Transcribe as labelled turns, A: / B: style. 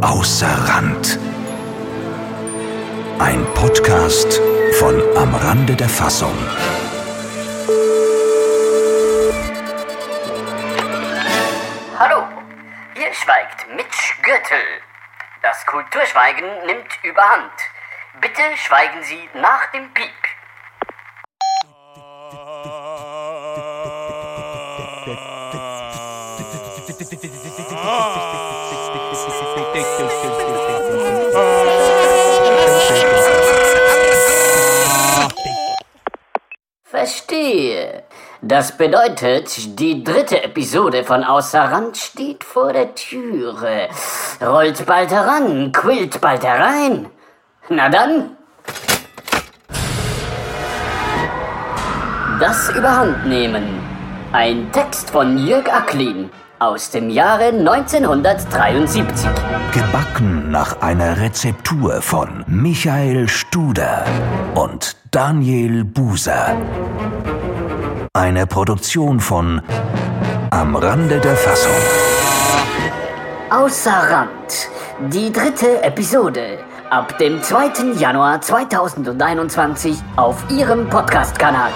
A: Außer Rand. Ein Podcast von Am Rande der Fassung.
B: Hallo, hier schweigt Mitch Gürtel. Das Kulturschweigen nimmt überhand. Bitte schweigen Sie nach dem Piep. Verstehe. Das bedeutet, die dritte Episode von Außer Rand steht vor der Türe. Rollt bald heran, quillt bald herein. Na dann. Das Überhandnehmen. Ein Text von Jörg Acklin aus dem Jahre 1973.
A: Gebacken nach einer Rezeptur von Michael Studer und Daniel Buser. Eine Produktion von Am Rande der Fassung.
B: Außer Rand. Die dritte Episode. Ab dem 2. Januar 2021 auf Ihrem Podcast-Kanal.